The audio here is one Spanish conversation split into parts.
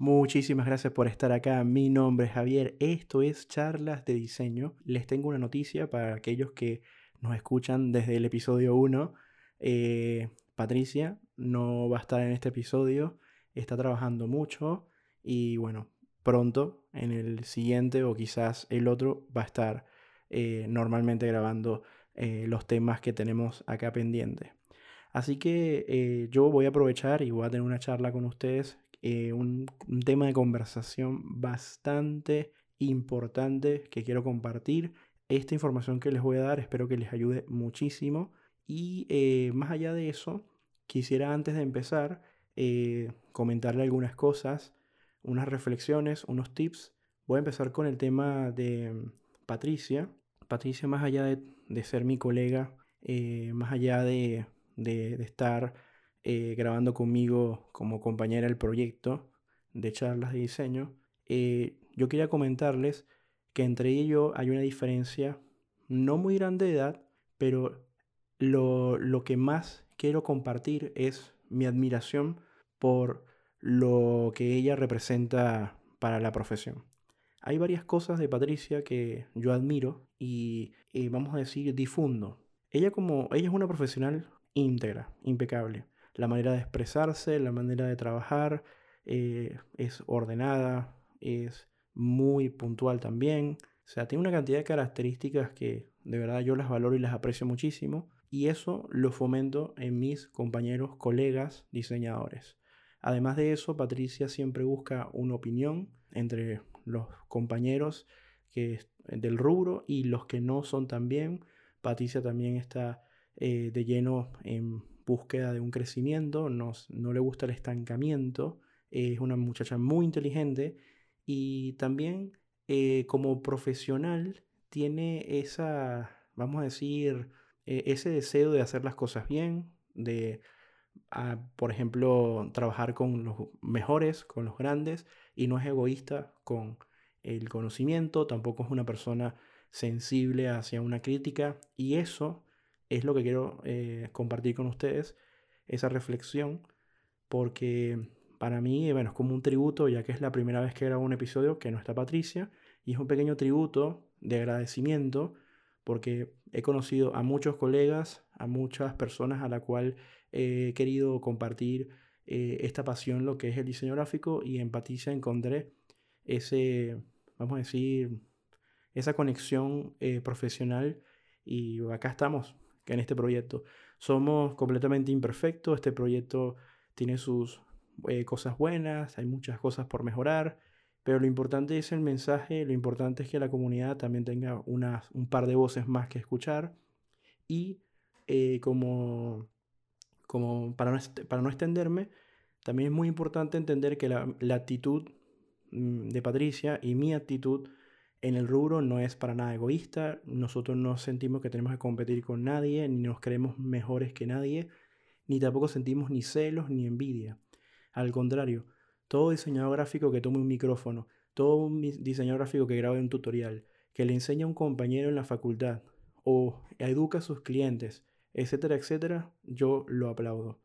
Muchísimas gracias por estar acá. Mi nombre es Javier. Esto es Charlas de Diseño. Les tengo una noticia para aquellos que nos escuchan desde el episodio 1. Eh, Patricia no va a estar en este episodio. Está trabajando mucho y bueno, pronto en el siguiente o quizás el otro va a estar eh, normalmente grabando eh, los temas que tenemos acá pendientes. Así que yo voy a aprovechar y voy a tener una charla con ustedes eh, un, tema de conversación bastante importante que quiero compartir. Esta información que les voy a dar espero que les ayude muchísimo. Y eh, más allá de eso, quisiera antes de empezar eh, comentarle algunas cosas, unas reflexiones, unos tips. Voy a empezar con el tema de Patricia. Patricia, más allá de, ser mi colega, más allá de, de, de estar eh, grabando conmigo como compañera el proyecto de charlas de diseño, eh, yo quería comentarles que entre ellos hay una diferencia no muy grande de edad, pero lo, lo que más quiero compartir es mi admiración por lo que ella representa para la profesión. Hay varias cosas de Patricia que yo admiro y, y, vamos a decir difundo. Ella como ella es una profesional íntegra, impecable la manera de expresarse, la manera de trabajar, eh, es ordenada, es muy puntual también. O sea, tiene una cantidad de características que de verdad yo las valoro y las aprecio muchísimo. Y eso lo fomento en mis compañeros, colegas, diseñadores. Además de eso, Patricia siempre busca una opinión entre los compañeros que, del rubro y los que no son también. Patricia también está eh, de lleno en búsqueda de un crecimiento, no, no le gusta el estancamiento, es una muchacha muy inteligente y también eh, como profesional tiene esa, vamos a decir, e, ese deseo de hacer las cosas bien, de, ah, por ejemplo, trabajar con los mejores, con los grandes, y no es egoísta con el conocimiento, tampoco es una persona sensible hacia una crítica, y eso es lo que quiero eh, compartir con ustedes, esa reflexión, porque para mí, bueno, es como un tributo, ya que es la primera vez que grabo un episodio que no está Patricia, y es un pequeño tributo de agradecimiento, porque he conocido a muchos colegas, a muchas personas a la cual he querido compartir eh, esta pasión, lo que es el diseño gráfico, y en Patricia encontré ese, vamos a decir, esa conexión eh, profesional, y acá estamos, en este proyecto. Somos completamente imperfectos, este proyecto tiene sus eh, cosas buenas, hay muchas cosas por mejorar, pero lo importante es el mensaje, lo importante es que la comunidad también tenga unas, un par de voces más que escuchar y eh, como, como para, no, para no extenderme, también es muy importante entender que la, la actitud mm, de Patricia y mi actitud en el rubro no es para nada egoísta, nosotros no sentimos que tenemos que competir con nadie, ni nos creemos mejores que nadie, ni tampoco sentimos ni celos ni envidia. Al contrario, todo diseñador gráfico que tome un micrófono, todo diseñador gráfico que grabe un tutorial, que le enseña a un compañero en la facultad o educa a sus clientes, etcétera, etcétera, yo lo aplaudo.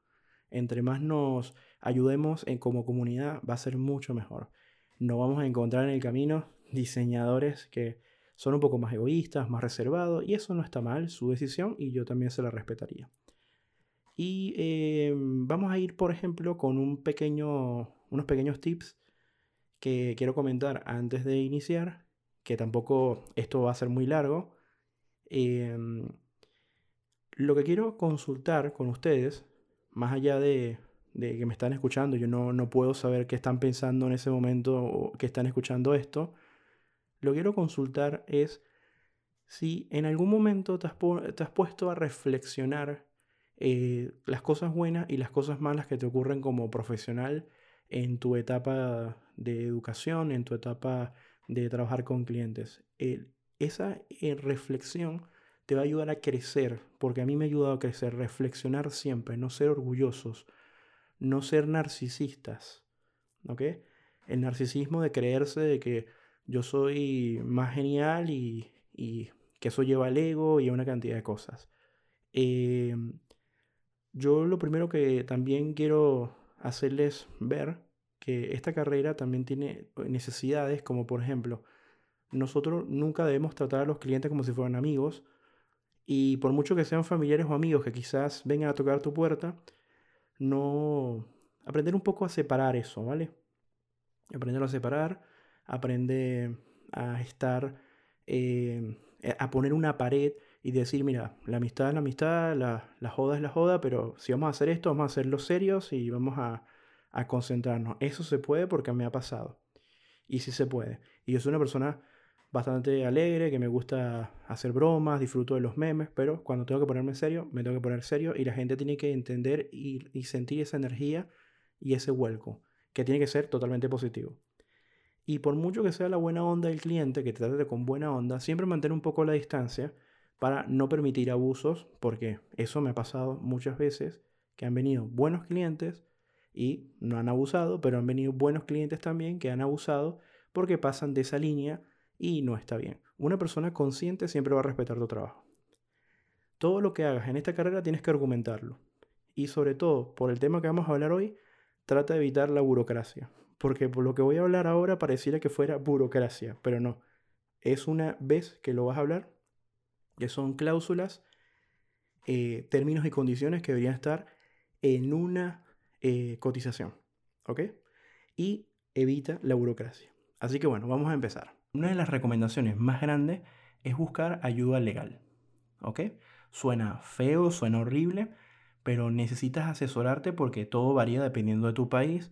Entre más nos ayudemos en, como comunidad, va a ser mucho mejor. No vamos a encontrar en el camino diseñadores que son un poco más egoístas, más reservados, y eso no está mal, su decisión, y yo también se la respetaría. Y eh, vamos a ir, por ejemplo, con unos pequeños tips que quiero comentar antes de iniciar, que tampoco esto va a ser muy largo. Em, lo que quiero consultar con ustedes, más allá de, de que me están escuchando, yo no, no, puedo saber qué están pensando en ese momento o que están escuchando esto, lo quiero consultar es si en algún momento te has, puesto a reflexionar eh, las cosas buenas y las cosas malas que te ocurren como profesional en tu etapa de educación, en tu etapa de trabajar con clientes. esa eh, reflexión te va a ayudar a crecer, porque a mí me ha ayudado a crecer, reflexionar siempre, no ser orgullosos, no ser narcisistas. ¿Ok? El narcisismo de creerse de que yo soy más genial y, que eso lleva al ego y a una cantidad de cosas. Em, yo lo primero que también quiero hacerles ver, que esta carrera también tiene necesidades como por ejemplo, nosotros nunca debemos tratar a los clientes como si fueran amigos y por mucho que sean familiares o amigos que quizás vengan a tocar tu puerta, no aprender un poco a separar eso, ¿vale? Aprender a separar, aprender a estar, eh, a poner una pared y decir, mira, la amistad es la amistad, la, la, joda es la joda, pero si vamos a hacer esto, vamos a hacerlo serios y vamos a, a concentrarnos. Eso se puede porque me ha pasado. Y sí se puede. Y yo soy una persona bastante alegre, que me gusta hacer bromas, disfruto de los memes, pero cuando tengo que ponerme serio, me tengo que poner serio y la gente tiene que entender y, y sentir esa energía y ese vuelco, que tiene que ser totalmente positivo. Y por mucho que sea la buena onda del cliente, que te trate con buena onda, siempre mantener un poco la distancia para no permitir abusos, porque eso me ha pasado muchas veces, que han venido buenos clientes y no han abusado, pero han venido buenos clientes también que han abusado porque pasan de esa línea y no está bien. Una persona consciente siempre va a respetar tu trabajo. Todo lo que hagas en esta carrera tienes que argumentarlo. Y sobre todo, por el tema que vamos a hablar hoy, trata de evitar la burocracia. Porque por lo que voy a hablar ahora pareciera que fuera burocracia, pero no. Es una vez que lo vas a hablar, que son cláusulas, eh, términos y condiciones que deberían estar en una eh, cotización. ¿Ok? Y evita la burocracia. Así que bueno, vamos a empezar. Una de las recomendaciones más grandes es buscar ayuda legal. ¿Ok? Suena feo, suena horrible, pero necesitas asesorarte porque todo varía dependiendo de tu país,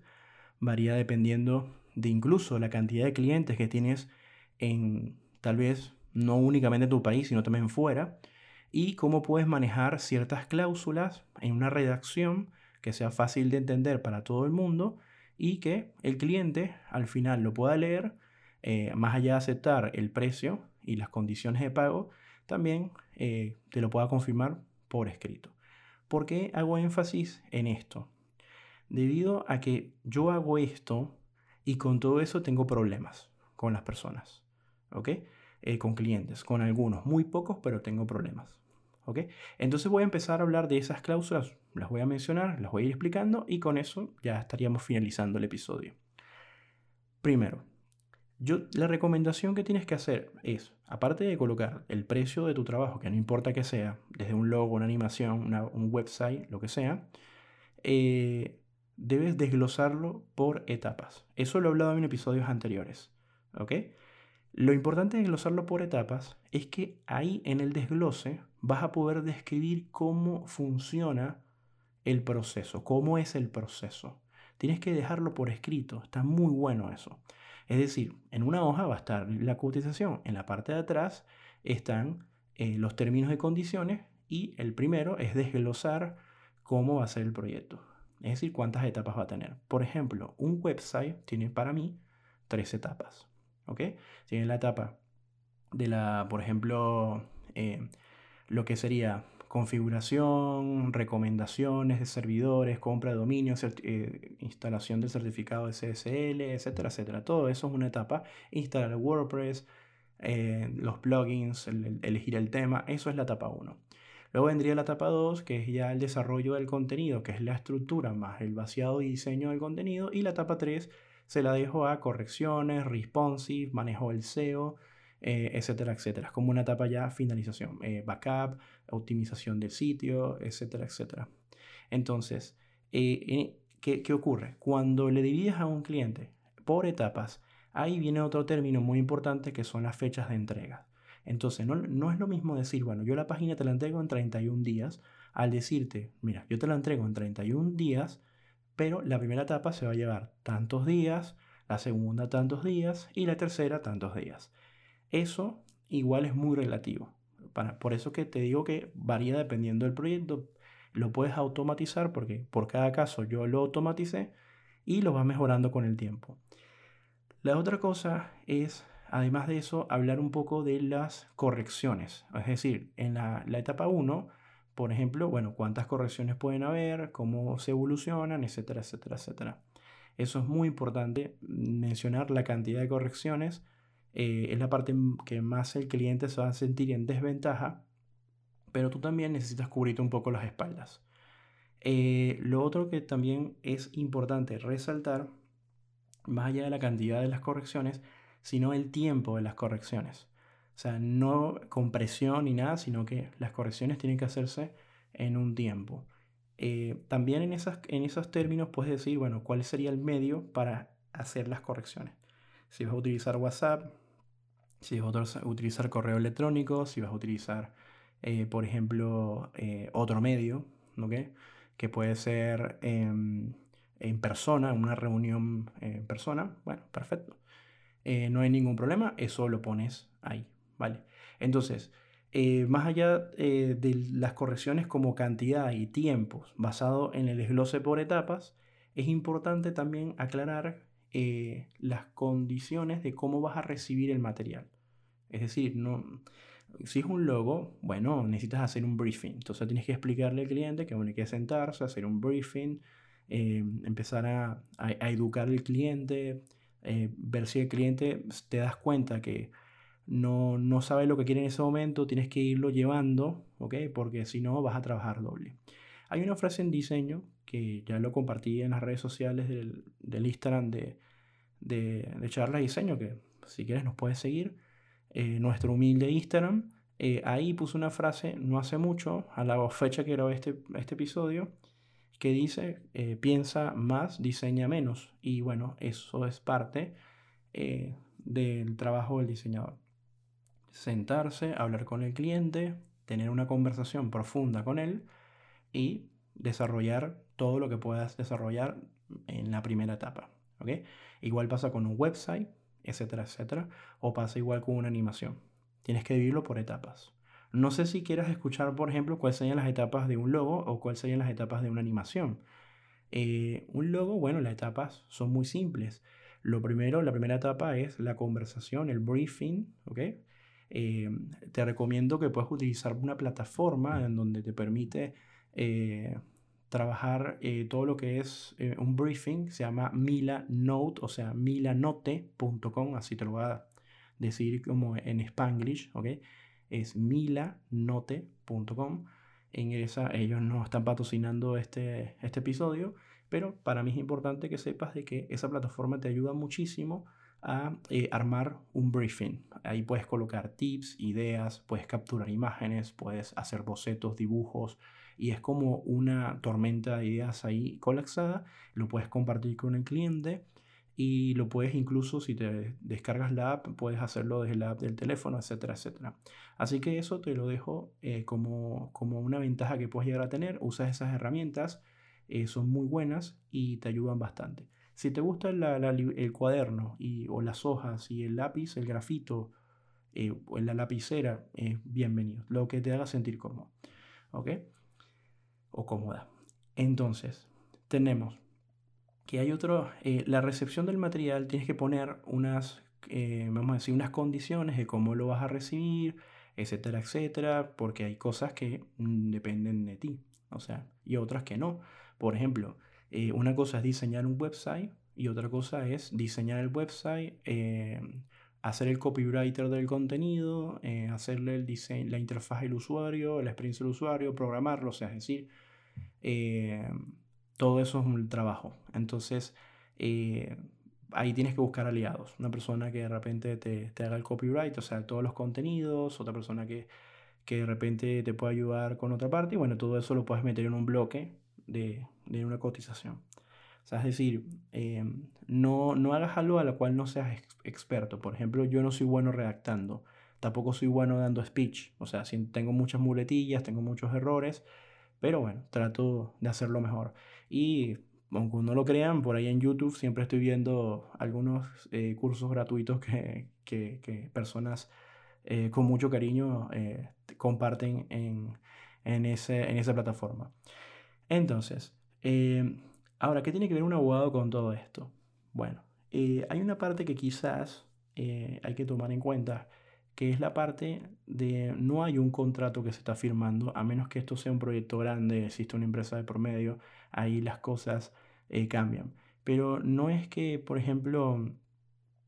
varía dependiendo de incluso la cantidad de clientes que tienes en tal vez no únicamente en tu país, sino también fuera, y cómo puedes manejar ciertas cláusulas en una redacción que sea fácil de entender para todo el mundo y que el cliente al final lo pueda leer, eh, más allá de aceptar el precio y las condiciones de pago, también eh, te lo pueda confirmar por escrito. ¿Por qué hago énfasis en esto? Debido a que yo hago esto y con todo eso tengo problemas con las personas, ¿ok? Eh, con clientes, con algunos, muy pocos, pero tengo problemas, ¿ok? Entonces voy a empezar a hablar de esas cláusulas, las voy a mencionar, las voy a ir explicando y con eso ya estaríamos finalizando el episodio. Primero, yo, la recomendación que tienes que hacer es, aparte de colocar el precio de tu trabajo, que no importa que sea, desde un logo, una animación, un website, lo que sea, eh, debes desglosarlo por etapas. Eso lo he hablado en episodios anteriores. ¿Ok? Lo importante de desglosarlo por etapas es que ahí en el desglose vas a poder describir cómo funciona el proceso, cómo es el proceso. Tienes que dejarlo por escrito, está muy bueno eso. Es decir, en una hoja va a estar la cotización, en la parte de atrás están eh, los términos y condiciones y el primero es desglosar cómo va a ser el proyecto. Es decir, cuántas etapas va a tener. Por ejemplo, un website tiene para mí tres etapas. ¿Ok? Tiene la etapa de la, por ejemplo, eh, lo que sería configuración, recomendaciones de servidores, compra de dominio, eh, instalación del certificado de CSL, etcétera, etcétera. Todo eso es una etapa. Instalar WordPress, eh, los plugins, elegir el tema, eso es la etapa 1. Luego vendría la etapa 2, que es ya el desarrollo del contenido, que es la estructura más el vaciado y diseño del contenido. Y la etapa 3 se la dejo a correcciones, responsive, manejo del SEO, eh, etcétera, etcétera. Es como una etapa ya finalización, eh, backup, optimización del sitio, etcétera, etcétera. Entonces, eh, ¿qué, ¿qué ocurre? Cuando le divides a un cliente por etapas, ahí viene otro término muy importante que son las fechas de entrega. Entonces, no, no, es lo mismo decir, bueno, yo la página te la entrego en 31 días, al decirte, mira, yo te la entrego en 31 días, pero la primera etapa se va a llevar tantos días, la segunda tantos días y la tercera tantos días. Eso igual es muy relativo. por eso que te digo que varía dependiendo del proyecto. Lo puedes automatizar porque por cada caso yo lo automaticé y lo vas mejorando con el tiempo. La otra cosa es, además de eso, hablar un poco de las correcciones. Es decir, en la, etapa 1, por ejemplo, bueno, cuántas correcciones pueden haber, cómo se evolucionan, etcétera, etcétera, etcétera. Eso es muy importante, mencionar la cantidad de correcciones eh, es la parte que más el cliente se va a sentir en desventaja, pero tú también necesitas cubrirte un poco las espaldas. Eh, lo otro que también es importante resaltar más allá de la cantidad de las correcciones, sino el tiempo de las correcciones. O sea, no con presión ni nada, sino que las correcciones tienen que hacerse en un tiempo. Eh, también en, en esos términos puedes decir, bueno, cuál sería el medio para hacer las correcciones. Si vas a utilizar WhatsApp, si vas a utilizar correo electrónico, si vas a utilizar, eh, por ejemplo, eh, otro medio, que puede ser en persona, una reunión en persona, bueno, perfecto. No hay ningún problema, eso lo pones ahí, ¿vale? Entonces, eh, más allá eh, de las correcciones como cantidad y tiempos basado en el desglose por etapas, es importante también aclarar eh, las condiciones de cómo vas a recibir el material. Es decir, no, si es un logo, bueno, necesitas hacer un briefing. Entonces tienes que explicarle al cliente que bueno, hay que sentarse, hacer un briefing, empezar a, a, educar al cliente, ver si el cliente te das cuenta que no, no sabes lo que quiere en ese momento, tienes que irlo llevando, ¿ok? Porque si no vas a trabajar doble. Hay una frase en diseño que ya lo compartí en las redes sociales del, Instagram de, de, de Charla Diseño, que si quieres nos puedes seguir. Eh, nuestro humilde Instagram. Eh, ahí puse una frase no hace mucho, a la fecha que grabé este, este episodio, que dice, eh, piensa más, diseña menos. Y bueno, eso es parte del trabajo del diseñador sentarse, hablar con el cliente, tener una conversación profunda con él y desarrollar todo lo que puedas desarrollar en la primera etapa. Igual pasa con un website, etcétera, etcétera, o pasa igual con una animación. Tienes que dividirlo por etapas. No sé si quieras escuchar, por ejemplo, cuáles serían las etapas de un logo o cuáles serían las etapas de una animación. Eh, un logo, bueno, las etapas son muy simples. Lo primero, la primera etapa es la conversación, el briefing, ¿ok? Eh, te recomiendo que puedas utilizar una plataforma en donde te permite eh, trabajar todo lo que es un briefing, se llama Milanote, o sea, milanote.com, así te lo voy a decir como en spanglish, ¿ok? Es milanote.com. En ellos no están patrocinando este, este episodio, pero para mí es importante que sepas de que esa plataforma te ayuda muchísimo a eh, armar un briefing. Ahí puedes colocar tips, ideas, puedes capturar imágenes, puedes hacer bocetos, dibujos y es como una tormenta de ideas ahí colapsada. Lo puedes compartir con el cliente y lo puedes incluso si te descargas la app, puedes hacerlo desde la app del teléfono, etcétera, etcétera. Así que eso te lo dejo eh, como, como una ventaja que puedes llegar a tener. Usas esas herramientas, eh, son muy buenas y te ayudan bastante. Si te gusta el cuaderno y, o las hojas y el lápiz, el grafito eh, o la lapicera, bienvenido. Lo que te haga sentir cómodo. ¿Ok? O cómoda. Entonces, tenemos que hay otro, eh, la recepción del material tienes que poner unas, eh, vamos a decir, unas condiciones de cómo lo vas a recibir, etcétera, etcétera, porque hay cosas que mm, dependen de ti, o sea, y otras que no. Por ejemplo, eh, una cosa es diseñar un website y otra cosa es diseñar el website, eh, hacer el copywriter del contenido, hacerle el diseño, la interfaz del usuario, la experiencia del usuario, programarlo, o sea, es decir, todo eso es un trabajo. Entonces, ahí tienes que buscar aliados. Una persona que de repente te, te, haga el copyright, o sea, todos los contenidos, otra persona que, que de repente te pueda ayudar con otra parte, y bueno, todo eso lo puedes meter en un bloque de, de una cotización. O sea, es decir, em, no, no hagas algo a lo cual no seas experto. Por ejemplo, yo no soy bueno redactando, tampoco soy bueno dando speech. O sea, tengo muchas muletillas, tengo muchos errores, pero bueno, trato de hacerlo mejor. Y aunque no lo crean, por ahí en YouTube siempre estoy viendo algunos eh, cursos gratuitos que, que, personas eh, con mucho cariño eh, comparten en, en, ese, en esa plataforma. Entonces, ahora, ¿qué tiene que ver un abogado con todo esto? Bueno, hay una parte que quizás hay que tomar en cuenta, que es la parte de no hay un contrato que se está firmando, a menos que esto sea un proyecto grande, existe una empresa de promedio, ahí las cosas cambian. Pero no es que, por ejemplo,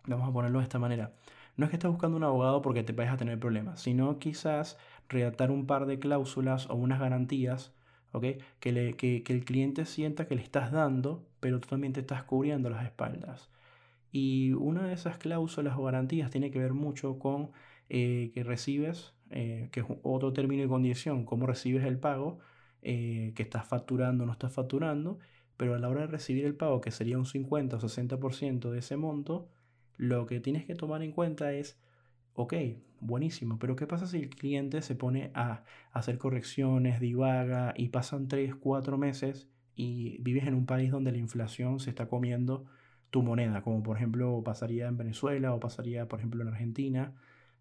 vamos a ponerlo de esta manera, no es que estés buscando un abogado porque te vayas a tener problemas, sino quizás redactar un par de cláusulas o unas garantías que, le, que, el cliente sienta que le estás dando, pero tú también te estás cubriendo las espaldas. Y una de esas cláusulas o garantías tiene que ver mucho con eh, que recibes, eh, que es otro término y condición, cómo recibes el pago, eh, que estás facturando o no estás facturando, pero a la hora de recibir el pago, que sería un 50 o 60% de ese monto, lo que tienes que tomar en cuenta es, ok, buenísimo, pero ¿qué pasa si el cliente se pone a hacer correcciones, divaga y pasan 3, 4 meses y vives en un país donde la inflación se está comiendo tu moneda, como por ejemplo pasaría en Venezuela o pasaría por ejemplo en Argentina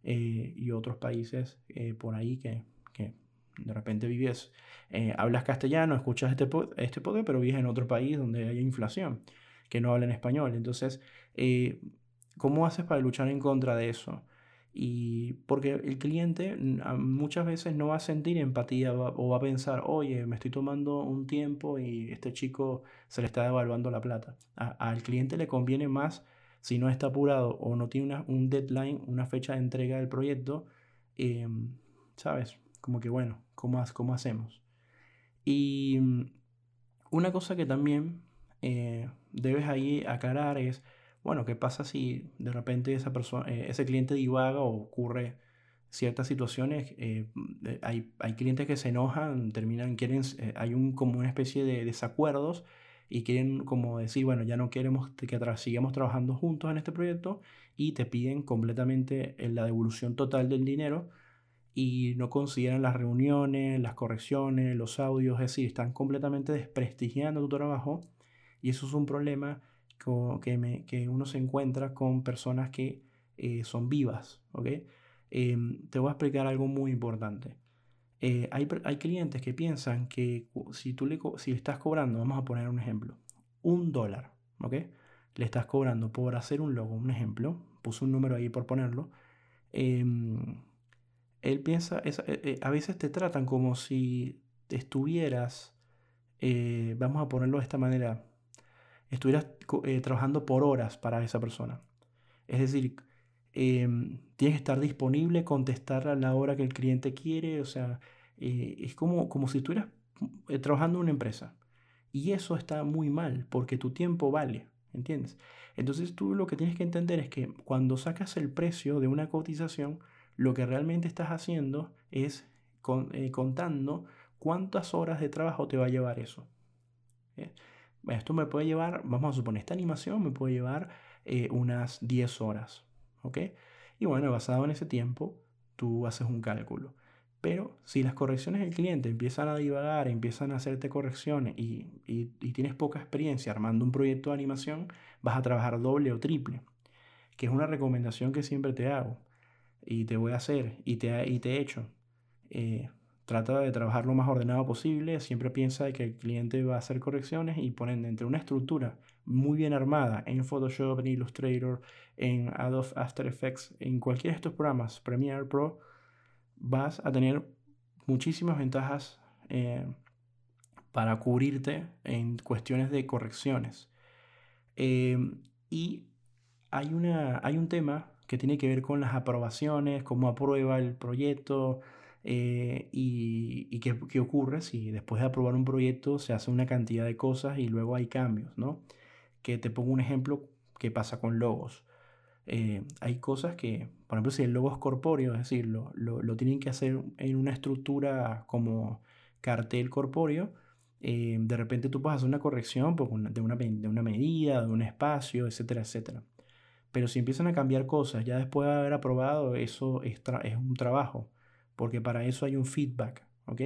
eh, y otros países eh, por ahí que, que, de repente vives, eh, hablas castellano, escuchas este, este podcast, pero vives en otro país donde hay inflación, que no hablan español. Entonces, ¿cómo haces para luchar en contra de eso? Y porque el cliente muchas veces no va a sentir empatía o va a pensar, oye, me estoy tomando un tiempo y este chico se le está devaluando la plata. al cliente le conviene más, si no está apurado o no tiene un deadline, una fecha de entrega del proyecto, em, ¿sabes? Como que bueno, ¿cómo, cómo hacemos? Y mm, una cosa que también eh, debes ahí aclarar es, bueno, ¿qué pasa si de repente esa persona, eh, ese cliente divaga o ocurre ciertas situaciones? Eh, hay, hay, clientes que se enojan, terminan, quieren, eh, hay un, como una especie de desacuerdos y quieren como decir, bueno, ya no queremos que sigamos trabajando juntos en este proyecto y te piden completamente la devolución total del dinero y no consideran las reuniones, las correcciones, los audios, es decir, están completamente desprestigiando tu trabajo y eso es un problema que, que uno se encuentra con personas que eh, son vivas. Em, te voy a explicar algo muy importante. Eh, hay, hay, clientes que piensan que si tú le, si estás cobrando, vamos a poner un ejemplo, un dólar, ¿ok? Le estás cobrando por hacer un logo, un ejemplo, puse un número ahí por ponerlo. Em, él piensa, eh, a veces te tratan como si estuvieras, vamos a ponerlo de esta manera, estuvieras eh, trabajando por horas para esa persona. Es decir, em, tienes que estar disponible, contestar a la hora que el cliente quiere, o sea, eh, es como, como si estuvieras eh, trabajando en una empresa. Y eso está muy mal, porque tu tiempo vale, ¿entiendes? Entonces tú lo que tienes que entender es que cuando sacas el precio de una cotización, lo que realmente estás haciendo es contando cuántas horas de trabajo te va a llevar eso esto me puede llevar, vamos a suponer, esta animación me puede llevar eh, unas 10 horas, ¿ok? Y bueno, basado en ese tiempo, tú haces un cálculo. Pero si las correcciones del cliente empiezan a divagar, empiezan a hacerte correcciones y, tienes poca experiencia armando un proyecto de animación, vas a trabajar doble o triple, que es una recomendación que siempre te hago y te voy a hacer y te, y te he hecho. Eh, trata de trabajar lo más ordenado posible, siempre piensa que el cliente va a hacer correcciones y ponen entre una estructura muy bien armada en Photoshop, en Illustrator, en Adobe After Effects, en cualquiera de estos programas, Premiere Pro, vas a tener muchísimas ventajas eh, para cubrirte en cuestiones de correcciones. Eh, y hay, una, hay un tema que tiene que ver con las aprobaciones, cómo aprueba el proyecto, eh, y, qué, ocurre si después de aprobar un proyecto se hace una cantidad de cosas y luego hay cambios, ¿no? Que te pongo un ejemplo que pasa con logos. Eh, hay cosas que, por ejemplo, si el logo es corpóreo, es decir, lo, tienen que hacer en una estructura como cartel corpóreo, eh, de repente tú puedes hacer una corrección pues, de, una, de una medida, de un espacio, etcétera, etcétera. Pero si empiezan a cambiar cosas, ya después de haber aprobado, eso es, es un trabajo porque para eso hay un feedback, ¿ok?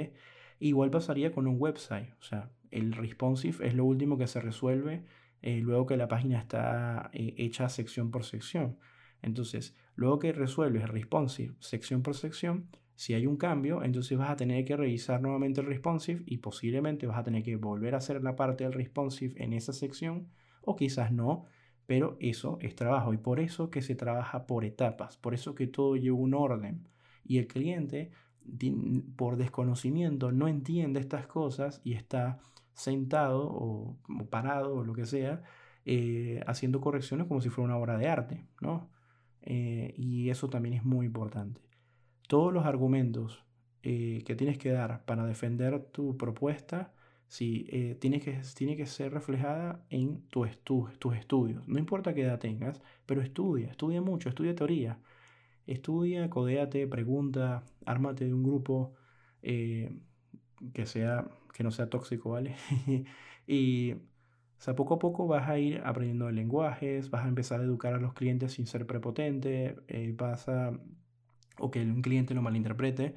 Igual pasaría con un website, o sea, el responsive es lo último que se resuelve eh, luego que la página está eh, hecha sección por sección. Entonces, luego que resuelves el responsive sección por sección, si hay un cambio, entonces vas a tener que revisar nuevamente el responsive y posiblemente vas a tener que volver a hacer la parte del responsive en esa sección o quizás no, pero eso es trabajo y por eso que se trabaja por etapas, por eso que todo lleva un orden. Y el cliente, por desconocimiento, no entiende estas cosas y está sentado o, parado o lo que sea, eh, haciendo correcciones como si fuera una obra de arte, ¿no? Eh, y eso también es muy importante. Todos los argumentos eh, que tienes que dar para defender tu propuesta eh, tiene, que, tiene que ser reflejada en tu tus estudios. No importa qué edad tengas, pero estudia, estudia mucho, estudia teoría. Estudia, codéate, pregunta, ármate de un grupo que, sea, que no sea tóxico, ¿vale? y o sea, poco a poco vas a ir aprendiendo lenguajes, vas a empezar a educar a los clientes sin ser prepotente, eh, vas o que un cliente lo malinterprete,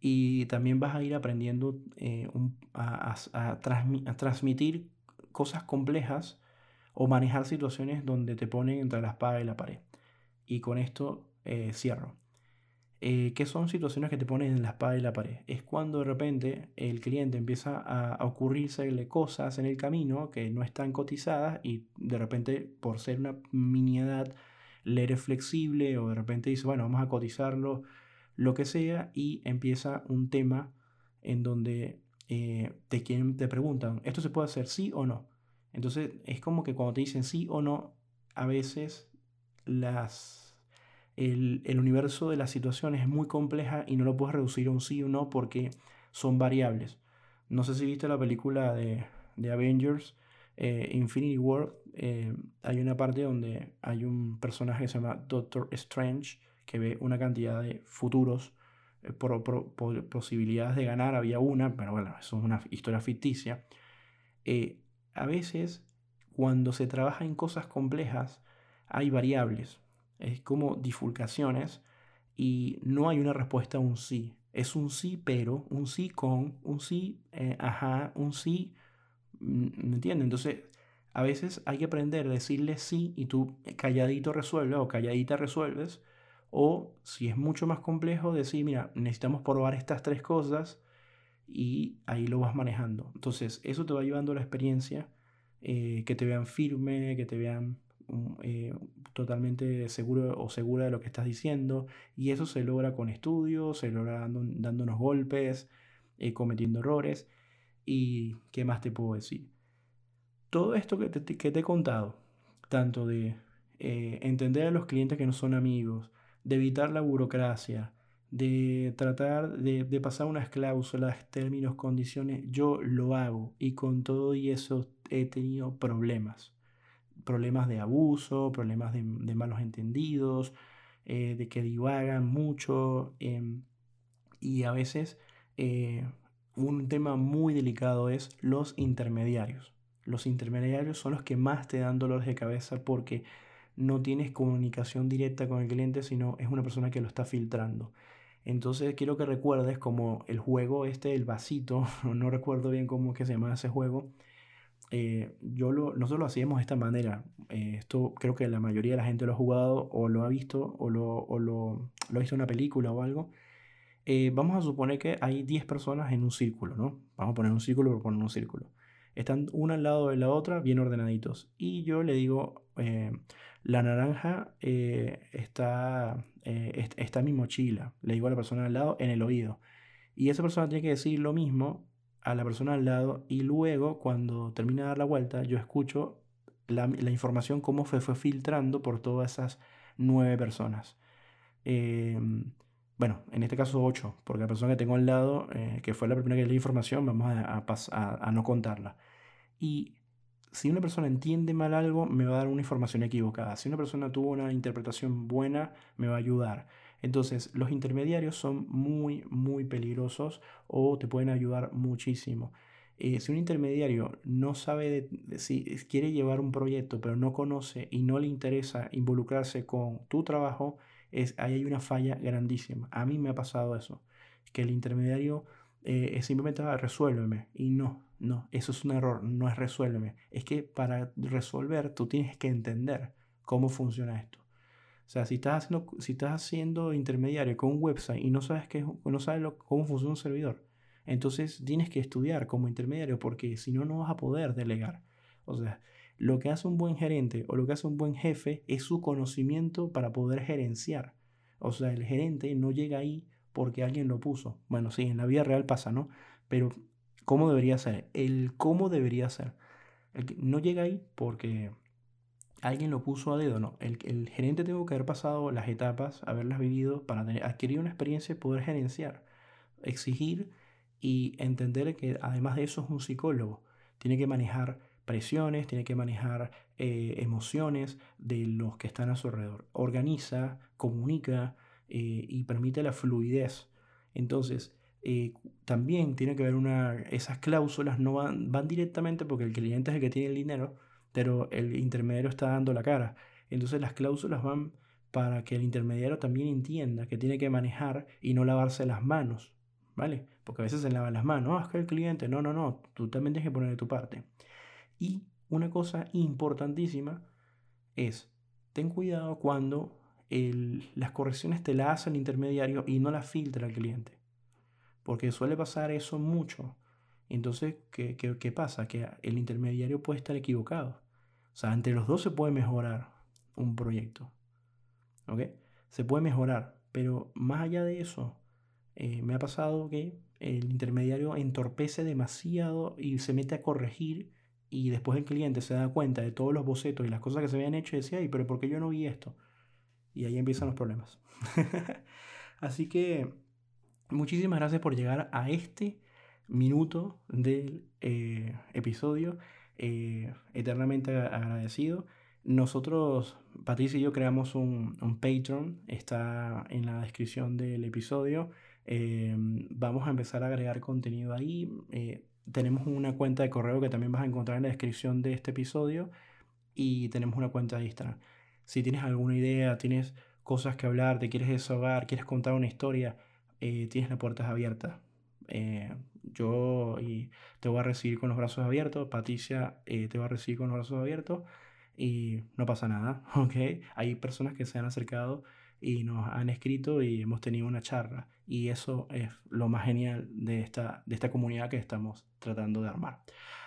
y también vas a ir aprendiendo eh, a, a, transmitir cosas complejas o manejar situaciones donde te ponen entre la espada y la pared. Y con esto eh, cierro. Eh, ¿Qué son situaciones que te ponen en la espada y la pared? Es cuando de repente el cliente empieza a, a ocurrirse cosas en el camino que no están cotizadas y de repente por ser una miniedad le eres flexible o de repente dice, bueno, vamos a cotizarlo, lo que sea, y empieza un tema en donde eh, te, te preguntan, ¿esto se puede hacer sí o no? Entonces es como que cuando te dicen sí o no, a veces las el, universo de las situaciones es muy compleja y no lo puedes reducir a un sí o no porque son variables. No sé si viste la película de, Avengers, eh, Infinity War, eh, hay una parte donde hay un personaje que se llama Doctor Strange que ve una cantidad de futuros, eh, posibilidades de ganar, había una, pero bueno, eso es una historia ficticia. a veces, cuando se trabaja en cosas complejas, hay variables es como difulcaciones y no hay una respuesta a un sí. Es un sí, pero, un sí con, un sí, eh, ajá, un sí, mm, ¿me entiendes? Entonces, a veces hay que aprender a decirle sí y tú calladito resuelves o calladita resuelves. O si es mucho más complejo, decir, mira, necesitamos probar estas tres cosas y ahí lo vas manejando. Entonces, eso te va llevando la experiencia, eh, que te vean firme, que te vean eh, totalmente seguro o segura de lo que estás diciendo y eso se logra con estudios, se logra dando, dándonos golpes, eh, cometiendo errores y qué más te puedo decir. Todo esto que te, que te he contado, tanto de eh, entender a los clientes que no son amigos, de evitar la burocracia, de tratar de, de, pasar unas cláusulas, términos, condiciones, yo lo hago y con todo y eso he tenido problemas problemas de abuso, problemas de, malos entendidos, eh, de que divagan mucho. Em, y a veces eh, un tema muy delicado es los intermediarios. Los intermediarios son los que más te dan dolores de cabeza porque no tienes comunicación directa con el cliente, sino es una persona que lo está filtrando. Entonces quiero que recuerdes como el juego este, el vasito, no recuerdo bien cómo que se llama ese juego, eh, yo lo, nosotros lo hacíamos de esta manera. Eh, esto creo que la mayoría de la gente lo ha jugado o lo ha visto o lo, o lo, ha visto en una película o algo. Eh, vamos a suponer que hay 10 personas en un círculo, ¿no? Vamos a poner un círculo por poner un círculo. Están una al lado de la otra, bien ordenaditos. Y yo le digo, la naranja está, está en mi mochila. Le digo a la persona al lado en el oído. Y esa persona tiene que decir lo mismo a la persona al lado y luego cuando termina de dar la vuelta yo escucho la, información cómo fue, fue filtrando por todas esas nueve personas. Em, bueno, en este caso ocho, porque la persona que tengo al lado, eh, que fue la primera que le di información, vamos a, no contarla. Y si una persona entiende mal algo, me va a dar una información equivocada. Si una persona tuvo una interpretación buena, me va a ayudar. Entonces, los intermediarios son muy, muy peligrosos o te pueden ayudar muchísimo. Eh, si un intermediario no sabe si quiere llevar un proyecto, pero no conoce y no le interesa involucrarse con tu trabajo, es, ahí hay una falla grandísima. A mí me ha pasado eso, que el intermediario eh, simplemente ah, resuélveme. Y no, no, eso es un error, no es resuélveme. Es que para resolver tú tienes que entender cómo funciona esto. O sea, si estás haciendo, si estás haciendo intermediario con un website y no sabes, qué, no sabes cómo funciona un servidor, entonces tienes que estudiar como intermediario porque si no, no vas a poder delegar. O sea, lo que hace un buen gerente o lo que hace un buen jefe es su conocimiento para poder gerenciar. O sea, el gerente no llega ahí porque alguien lo puso. Bueno, sí, en la vida real pasa, ¿no? Pero ¿cómo debería ser? El cómo debería ser. no llega ahí porque alguien lo puso a dedo, no. El, gerente tuvo que haber pasado las etapas, haberlas vivido para adquirir una experiencia y poder gerenciar, exigir y entender que además de eso es un psicólogo. Tiene que manejar presiones, tiene que manejar eh, emociones de los que están a su alrededor. Organiza, comunica eh, y permite la fluidez. Entonces, eh, también tiene que haber una... Esas cláusulas no van directamente porque el cliente es el que tiene el dinero, pero el intermediario está dando la cara. Entonces las cláusulas van para que el intermediario también entienda que tiene que manejar y no lavarse las manos, ¿vale? Porque a veces se lavan las manos, ah, es que el cliente, no, no, no, tú también tienes que poner de tu parte. Y una cosa importantísima es, ten cuidado cuando las correcciones te las hace el intermediario y no las filtra el cliente. Porque suele pasar eso mucho. Entonces, ¿qué, qué pasa? Que el intermediario puede estar equivocado. O sea, entre los dos se puede mejorar un proyecto. ¿Ok? Se puede mejorar. Pero más allá de eso, eh, me ha pasado que el intermediario entorpece demasiado y se mete a corregir y después el cliente se da cuenta de todos los bocetos y las cosas que se habían hecho y decía, pero ¿por qué yo no vi esto? Y ahí empiezan los problemas. Así que muchísimas gracias por llegar a este minuto del eh, episodio. Eh, eternamente agradecido. Nosotros, Patricia y yo, creamos un, un Patreon, está en la descripción del episodio. Eh, vamos a empezar a agregar contenido ahí. Eh, tenemos una cuenta de correo que también vas a encontrar en la descripción de este episodio y tenemos una cuenta de Instagram. Si tienes alguna idea, tienes cosas que hablar, te quieres desahogar, quieres contar una historia, tienes las puertas abiertas. Yo te voy a recibir con los brazos abiertos, Patricia te va a recibir con los brazos abiertos y no pasa nada, ¿ok? Hay personas que se han acercado y nos han escrito y hemos tenido una charla. Y eso es lo más genial de esta, de esta comunidad que estamos tratando de armar.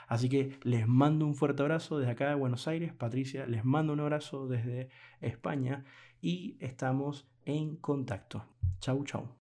Así que les mando un fuerte abrazo desde acá de Buenos Aires. Patricia, les mando un abrazo desde España y estamos en contacto. Chau, chau.